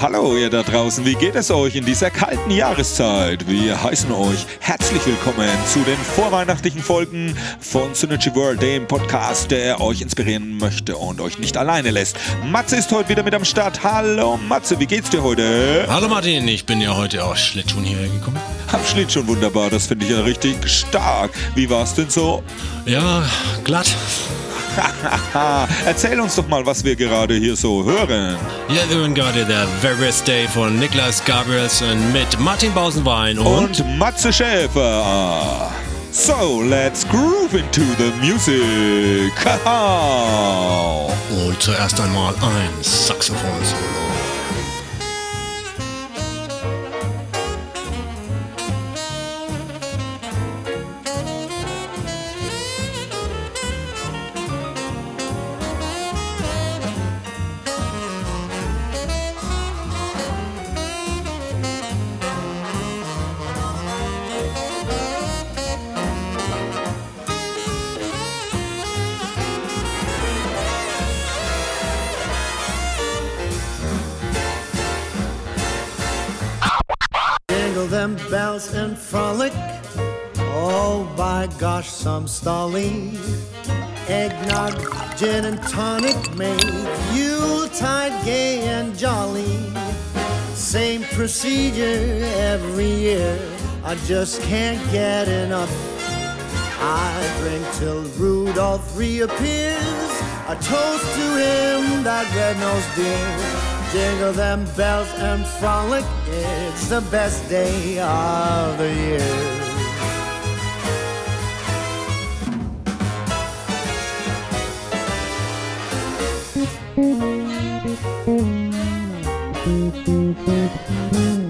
Hallo ihr da draußen, wie geht es euch in dieser kalten Jahreszeit? Wir heißen euch herzlich willkommen zu den vorweihnachtlichen Folgen von Synergy World, dem Podcast, der euch inspirieren möchte und euch nicht alleine lässt. Matze ist heute wieder mit am Start. Hallo Matze, wie geht's dir heute? Hallo Martin, ich bin ja heute auch Schlittschuh hierher gekommen. Am Schlittschuh wunderbar, das finde ich ja richtig stark. Wie war's denn so? Ja, glatt. Erzähl uns doch mal, was wir gerade hier so hören. Wir hören gerade der Very Best Day von Niklas Gabrielsen mit Martin Bausenwein und, Und Matze Schäfer. So, let's groove into the music. Haha. und zuerst einmal ein Saxophon-Solo. Bells and frolic. Oh, by gosh, some stalling. Eggnog, gin and tonic make Yuletide gay and jolly. Same procedure every year. I just can't get enough. I drink till Rudolph reappears. A toast to him, that red-nosed dear. Jingle them bells and frolic. It's the best day of the year. I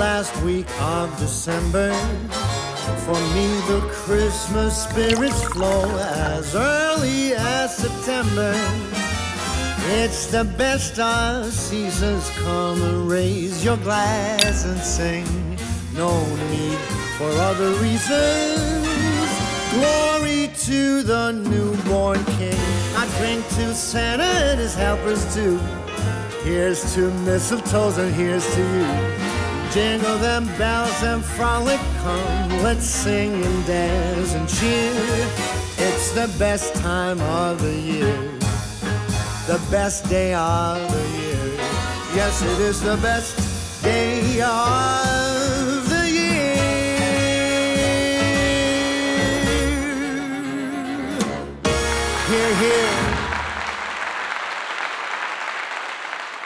last week of December. For me, the Christmas spirits flow as early as September. It's the best of seasons. Come and raise your glass and sing. No need for other reasons. Glory to the newborn king. I drink to Santa and his helpers too. Here's to mistletoes and here's to you. Jingle them bells and frolic, come, let's sing and dance and cheer. It's the best time of the year, the best day of the year. Yes, it is the best day of the year. Here, here.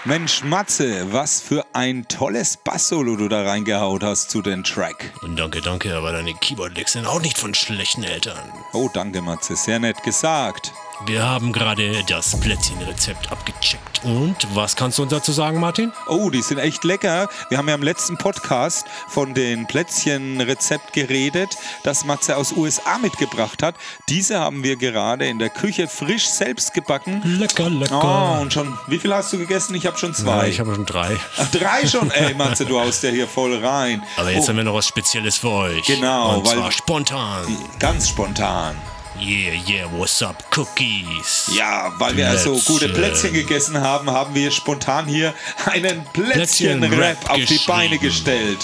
Mensch, Matze, was für ein tolles Bass-Solo du da reingehaut hast zu den Track. Und danke, danke, aber deine Keyboard-Licks sind auch nicht von schlechten Eltern. Oh, danke, Matze, sehr nett gesagt. Wir haben gerade das Plätzchenrezept abgecheckt. Und was kannst du uns dazu sagen, Martin? Oh, die sind echt lecker. Wir haben ja im letzten Podcast von den Plätzchenrezept geredet, das Matze aus USA mitgebracht hat. Diese haben wir gerade in der Küche frisch selbst gebacken. Lecker, lecker. Oh, und schon, wie viel hast du gegessen? Ich habe schon Ja, zwei. ich habe schon drei. Ach, drei schon? Ey, Matze, du haust ja hier voll rein. Aber jetzt oh, haben wir noch was Spezielles für euch. Genau, Und weil- zwar spontan. ganz spontan. Yeah, yeah, what's up, Cookies? Ja, weil wir also gute Plätzchen. Plätzchen gegessen haben, haben wir spontan hier einen Plätzchen-Rap Plätzchen-Rap auf die Beine gestellt.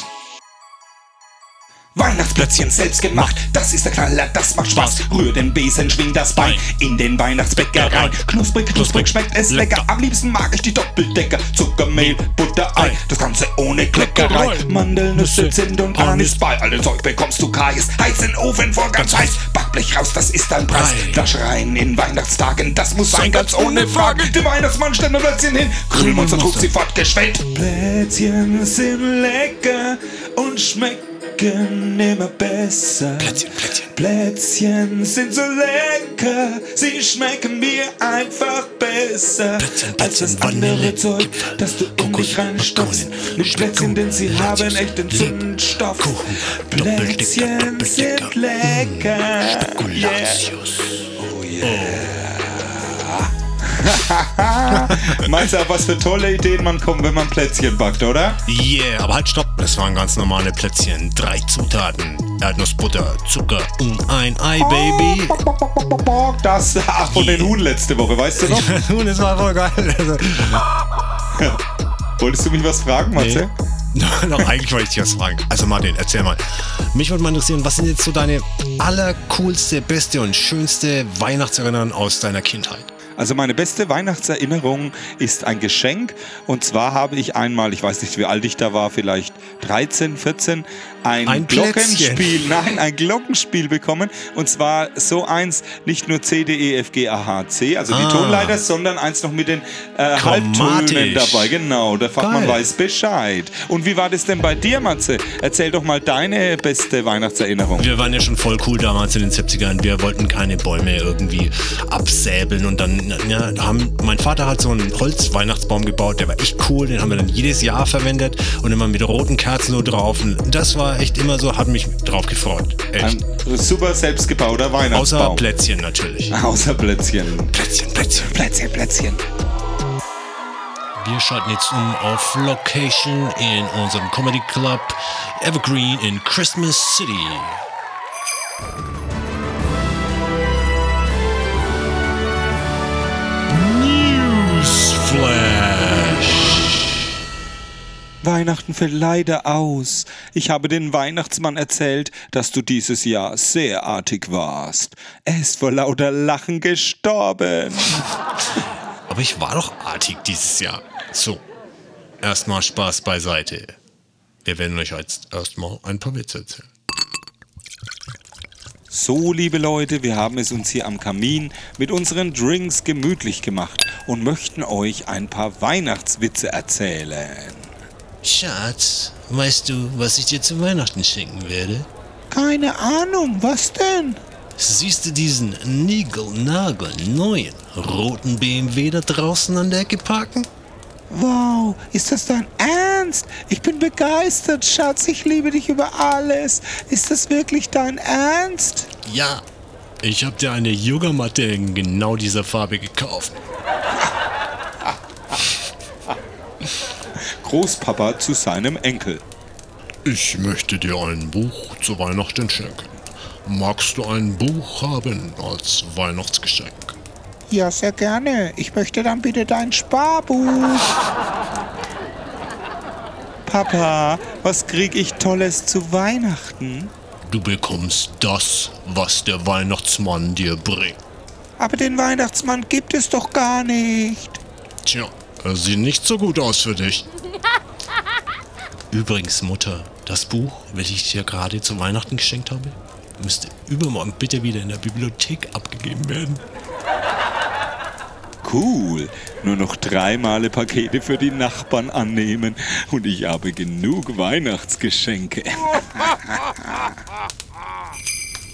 Weihnachtsplätzchen selbst gemacht, das ist der Knaller, das macht Spaß. Rühr den Besen, schwing das Bein in den Weihnachtsbäckerei. Knusprig, knusprig schmeckt es lecker. Am liebsten mag ich die Doppeldecker. Zuckermehl, Butter, Ei, das Ganze ohne Kleckerei. Mandelnüsse, Zimt und Anis bei. Alle Zeug bekommst du Kais. Heiz den Ofen vor ganz heiß. Backblech raus, das ist dein Preis. Ei. Flasch rein in Weihnachtstagen, das muss sein, ganz ohne Frage. Der Weihnachtsmann stellt ein Plätzchen hin. Grillmonster trug sie fortgeschwellt. Plätzchen sind lecker und schmecken immer besser. Plätzchen, Plätzchen. Plätzchen sind so lecker, sie schmecken mir einfach besser Plätzchen, als das andere Zeug, das du in dich reinstopfst. Mit Plätzchen, denn sie haben echt den Zündstoff. Plätzchen sind lecker. Yeah. Spekulatius. Meinst du, auf was für tolle Ideen man kommt, wenn man Plätzchen backt, oder? Yeah, aber halt stopp, das waren ganz normale Plätzchen. Drei Zutaten. Erdnussbutter, Zucker und ein Ei, Baby. Das ach, von den Huhn letzte Woche, weißt du noch? Und es war voll geil. Also, Wolltest du mich was fragen, Matze? Noch eigentlich wollte ich dich was fragen. Also Martin, erzähl mal. Mich würde mal interessieren, was sind jetzt so deine allercoolste, beste und schönste Weihnachtserinnerungen aus deiner Kindheit? Also meine beste Weihnachtserinnerung ist ein Geschenk. Und zwar habe ich einmal, ich weiß nicht, wie alt ich da war, vielleicht 13, 14, ein, Ein Glockenspiel, Plätzchen. nein, ein Glockenspiel bekommen. Und zwar so eins, nicht nur C, D, E, F, G, A, H, C, also die Ah. Tonleiter, sondern eins noch mit den äh, Halbtönen dabei. Genau, der Fachmann Geil. weiß Bescheid. Und wie war das denn bei dir, Matze? Erzähl doch mal deine beste Weihnachtserinnerung. Wir waren ja schon voll cool damals in den 70ern. Wir wollten keine Bäume irgendwie absäbeln und dann ja, haben, mein Vater hat so einen Holzweihnachtsbaum gebaut, der war echt cool, den haben wir dann jedes Jahr verwendet und immer mit roten Kerzen so drauf und das war echt immer so, hat mich drauf gefreut. Echt. Ein super selbstgebauter Außer Weihnachtsbaum. Plätzchen natürlich. Außer Plätzchen. Plätzchen, Plätzchen. Plätzchen, Plätzchen. Wir schalten jetzt um auf Location in unserem Comedy Club Evergreen in Christmas City. Weihnachten fällt leider aus. Ich habe den Weihnachtsmann erzählt, dass du dieses Jahr sehr artig warst. Er ist vor lauter Lachen gestorben. Aber ich war doch artig dieses Jahr. So, erstmal Spaß beiseite. Wir werden euch jetzt erstmal ein paar Witze erzählen. So, liebe Leute, wir haben es uns hier am Kamin mit unseren Drinks gemütlich gemacht und möchten euch ein paar Weihnachtswitze erzählen. Schatz, weißt du, was ich dir zu Weihnachten schenken werde? Keine Ahnung, was denn? Siehst du diesen Nigel-Nagel neuen roten BMW da draußen an der Ecke parken? Wow, ist das dein Ernst? Ich bin begeistert, Schatz. Ich liebe dich über alles. Ist das wirklich dein Ernst? Ja. Ich hab dir eine Yogamatte in genau dieser Farbe gekauft. Großpapa zu seinem Enkel. Ich möchte dir ein Buch zu Weihnachten schenken. Magst du ein Buch haben als Weihnachtsgeschenk? Ja, sehr gerne. Ich möchte dann bitte dein Sparbuch. Papa, was krieg ich Tolles zu Weihnachten? Du bekommst das, was der Weihnachtsmann dir bringt. Aber den Weihnachtsmann gibt es doch gar nicht. Tja, er sieht nicht so gut aus für dich. Übrigens, Mutter, das Buch, welches ich dir gerade zu Weihnachten geschenkt habe, müsste übermorgen bitte wieder in der Bibliothek abgegeben werden. Cool. Nur noch drei Male Pakete für die Nachbarn annehmen und ich habe genug Weihnachtsgeschenke.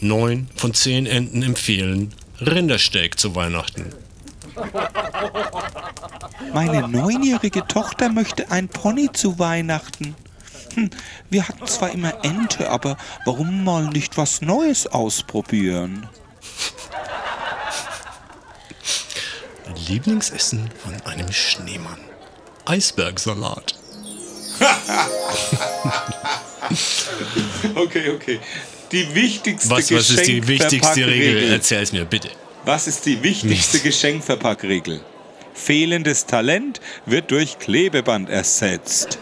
Neun von zehn Enten empfehlen, Rindersteak zu Weihnachten. Meine neunjährige Tochter möchte ein Pony zu Weihnachten. Hm, wir hatten zwar immer Ente, aber warum mal nicht was Neues ausprobieren? Lieblingsessen von einem Schneemann. Eisbergsalat. okay, okay. Die wichtigste Was, was ist die wichtigste Regel? Erzähl es mir bitte. Was ist die wichtigste Geschenkverpackregel? Fehlendes Talent wird durch Klebeband ersetzt.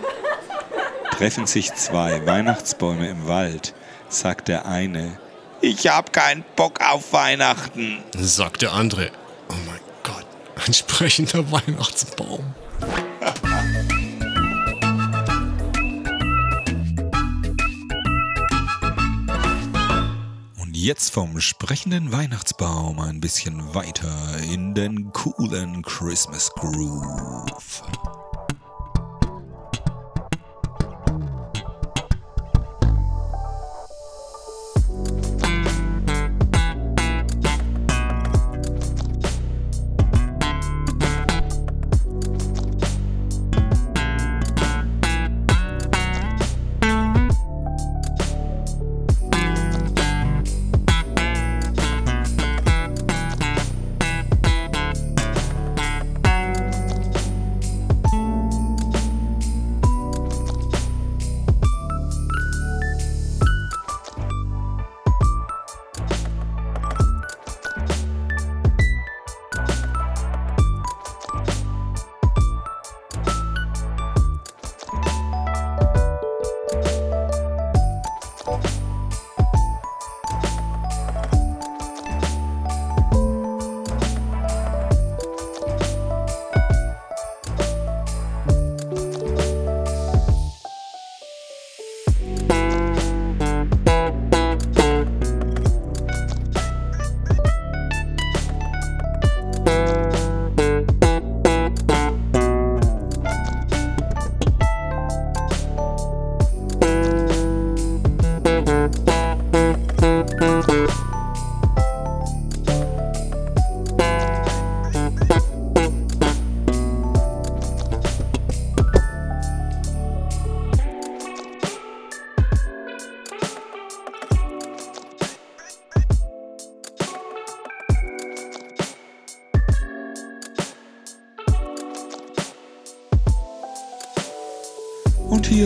Treffen sich zwei Weihnachtsbäume im Wald, sagt der eine, ich hab keinen Bock auf Weihnachten. Sagt der andere, oh mein Gott, ein sprechender Weihnachtsbaum. jetzt vom sprechenden Weihnachtsbaum ein bisschen weiter in den coolen Christmas Groove.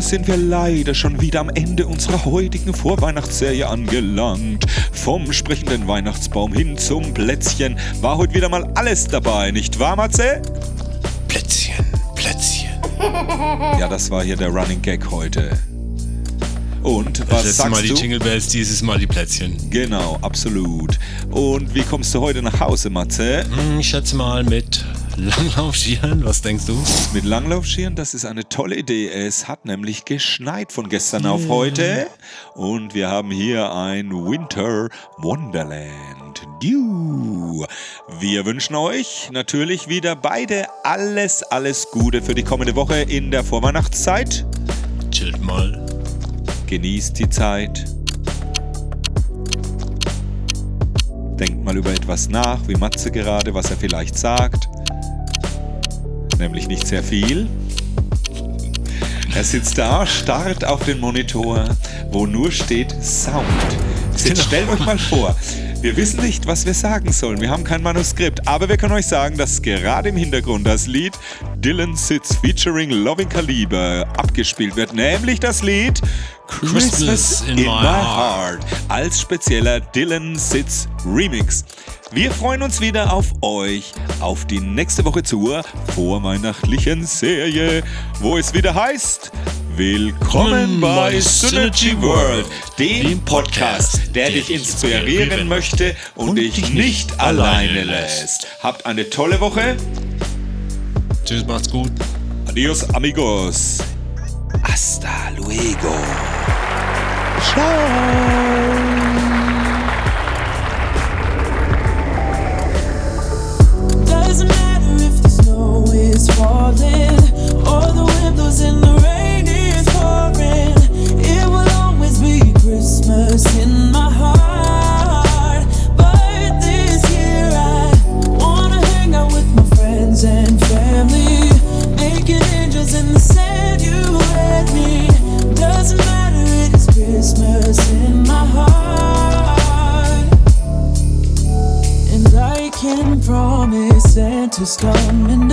Sind wir leider schon wieder am Ende unserer heutigen Vorweihnachtsserie angelangt. Vom sprechenden Weihnachtsbaum hin zum Plätzchen war heute wieder mal alles dabei, nicht wahr, Matze? Plätzchen, Plätzchen. Ja, das war hier der Running Gag heute. Und was das sagst Mal die du? Jingle Bells, dieses Mal die Plätzchen. Genau, absolut. Und wie kommst du heute nach Hause, Matze? Hm, Ich schätze mal mit Langlaufschieren, was denkst du? Mit Langlaufschieren, das ist eine tolle Idee. Es hat nämlich geschneit von gestern auf heute. Und wir haben hier ein Winter Wonderland. Dew. Wir wünschen euch natürlich wieder beide alles, alles Gute für die kommende Woche in der Vorweihnachtszeit. Chillt mal. Genießt die Zeit. Denkt mal über etwas nach, wie Matze gerade, was er vielleicht sagt. Nämlich nicht sehr viel. Er sitzt da, starrt auf den Monitor, wo nur steht Sound. Jetzt Genau. stellt euch mal vor, wir wissen nicht, was wir sagen sollen. Wir haben kein Manuskript, aber wir können euch sagen, dass gerade im Hintergrund das Lied Dylan Sits featuring Loving Caliber abgespielt wird, nämlich das Lied Christmas in, my Heart als spezieller Dylan Sits Remix. Wir freuen uns wieder auf euch, auf die nächste Woche zur vorweihnachtlichen Serie, wo es wieder heißt, Willkommen bei Synergy World, dem Podcast, der dich inspirieren möchte und dich nicht alleine lässt. Habt eine tolle Woche. Tschüss, macht's gut. Adios, amigos. Hasta luego. Ciao. Doesn't matter if the snow is falling or the wind blows the rain is pouring. It will always be Christmas in my heart. is coming